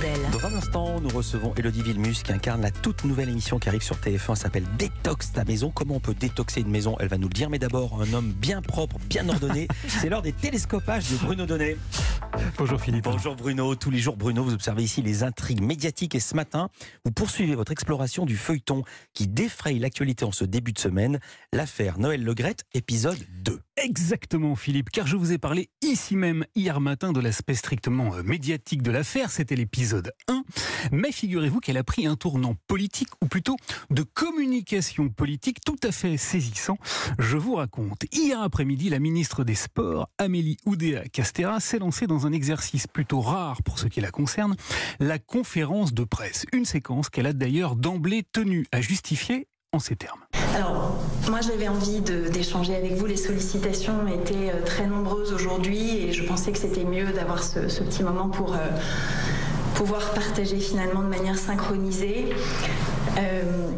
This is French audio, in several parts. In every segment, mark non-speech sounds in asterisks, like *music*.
Blondel. Dans un instant, nous recevons Elodie Villemus qui incarne la toute nouvelle émission qui arrive sur TF1, s'appelle Détox ta maison. Comment on peut détoxer une maison? Elle va nous le dire, mais d'abord, un homme bien propre, bien ordonné. *laughs* C'est l'heure des télescopages de Bruno Donnet. Bonjour Philippe. Bonjour Bruno. Tous les jours, Bruno, vous observez ici les intrigues médiatiques et ce matin, vous poursuivez votre exploration du feuilleton qui défraye l'actualité en ce début de semaine, l'affaire Noël Legrette, épisode 2. Exactement Philippe, car je vous ai parlé ici même hier matin de l'aspect strictement euh, médiatique de l'affaire, c'était l'épisode 1, mais figurez-vous qu'elle a pris un tournant politique, ou plutôt de communication politique tout à fait saisissant. Je vous raconte, hier après-midi, la ministre des Sports, Amélie Oudéa-Castera, s'est lancée dans un exercice plutôt rare pour ce qui la concerne, la conférence de presse, une séquence qu'elle a d'ailleurs d'emblée tenue à justifier Alors, moi j'avais envie d'échanger avec vous. Les sollicitations étaient euh, très nombreuses aujourd'hui et je pensais que c'était mieux d'avoir ce, ce, petit moment pour euh, pouvoir partager finalement de manière synchronisée. Euh...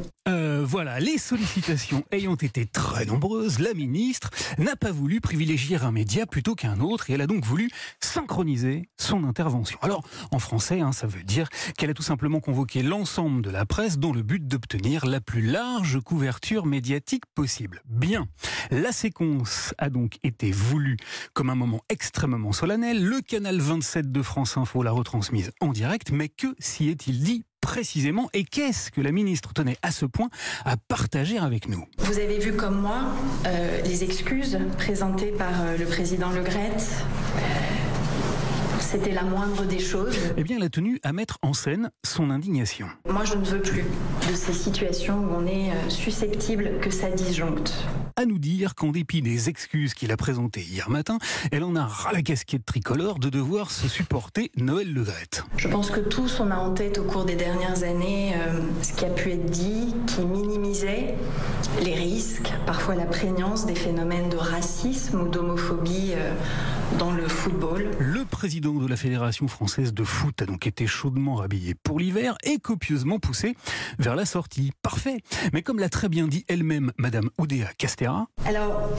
Voilà, les sollicitations ayant été très nombreuses, la ministre n'a pas voulu privilégier un média plutôt qu'un autre et elle a donc voulu synchroniser son intervention. Alors, en français, hein, ça veut dire qu'elle a tout simplement convoqué l'ensemble de la presse dans le but d'obtenir la plus large couverture médiatique possible. Bien, la séquence a donc été voulue comme un moment extrêmement solennel. Le canal 27 de France Info l'a retransmise en direct, mais que s'y est-il dit précisément et qu'est-ce que la ministre tenait à ce point à partager avec nous Vous avez vu comme moi euh, les excuses présentées par euh, le président Le Gret. C'était la moindre des choses. Eh bien, elle a tenu à mettre en scène son indignation. Moi, je ne veux plus de ces situations où on est euh, susceptible que ça disjoncte. À nous dire qu'en dépit des excuses qu'il a présentées hier matin, elle en a ras la casquette tricolore de devoir se supporter Noël Le Gret. Je pense que tous, on a en tête au cours des dernières années euh, ce qui a pu être dit, qui minimisait les risques, parfois la prégnance des phénomènes de racisme ou d'homophobie euh, dans le football. Le président de la Fédération française de foot a donc été chaudement rhabillé pour l'hiver et copieusement poussé vers la sortie. Parfait. Mais comme l'a très bien dit elle-même Madame Oudéa Castera. Alors.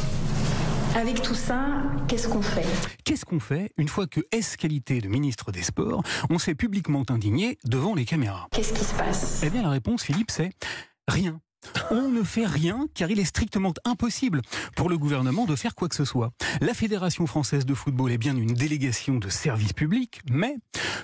Avec tout ça, qu'est-ce qu'on fait? Qu'est-ce qu'on fait? Une fois que S qualité de ministre des Sports, on s'est publiquement indigné devant les caméras Qu'est-ce qui se passe? Eh bien la réponse, Philippe, c'est rien. On ne fait rien car il est strictement impossible pour le gouvernement de faire quoi que ce soit. La Fédération française de football est bien une délégation de service public, mais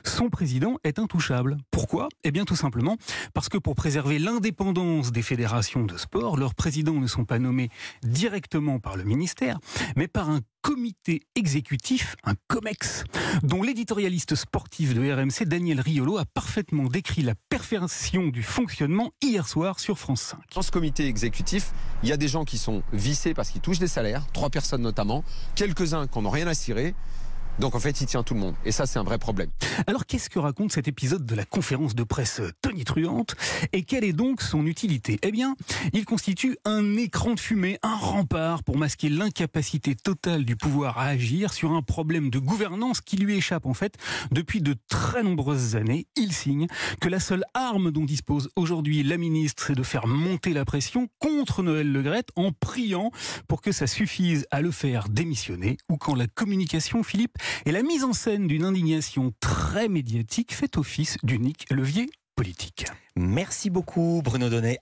son président est intouchable. Pourquoi? Eh bien tout simplement parce que pour préserver l'indépendance des fédérations de sport, leurs présidents ne sont pas nommés directement par le ministère, mais par un comité exécutif, un COMEX, dont l'éditorialiste sportif de RMC, Daniel Riolo, a parfaitement décrit la perfection du fonctionnement hier soir sur France 5. Dans ce comité exécutif, il y a des gens qui sont vissés parce qu'ils touchent des salaires, trois personnes notamment, quelques-uns qui n'ont rien à cirer. Donc en fait, il tient tout le monde. Et ça, c'est un vrai problème. Alors qu'est-ce que raconte cet épisode de la conférence de presse tonitruante Et quelle est donc son utilité? Eh bien, il constitue un écran de fumée, un rempart pour masquer l'incapacité totale du pouvoir à agir sur un problème de gouvernance qui lui échappe en fait depuis de très nombreuses années. Il signe que la seule arme dont dispose aujourd'hui la ministre, c'est de faire monter la pression contre Noël Legrette en priant pour que ça suffise à le faire démissionner ou quand la communication, Philippe, et la mise en scène d'une indignation très médiatique fait office d'unique levier politique. Merci beaucoup Bruno Donnet.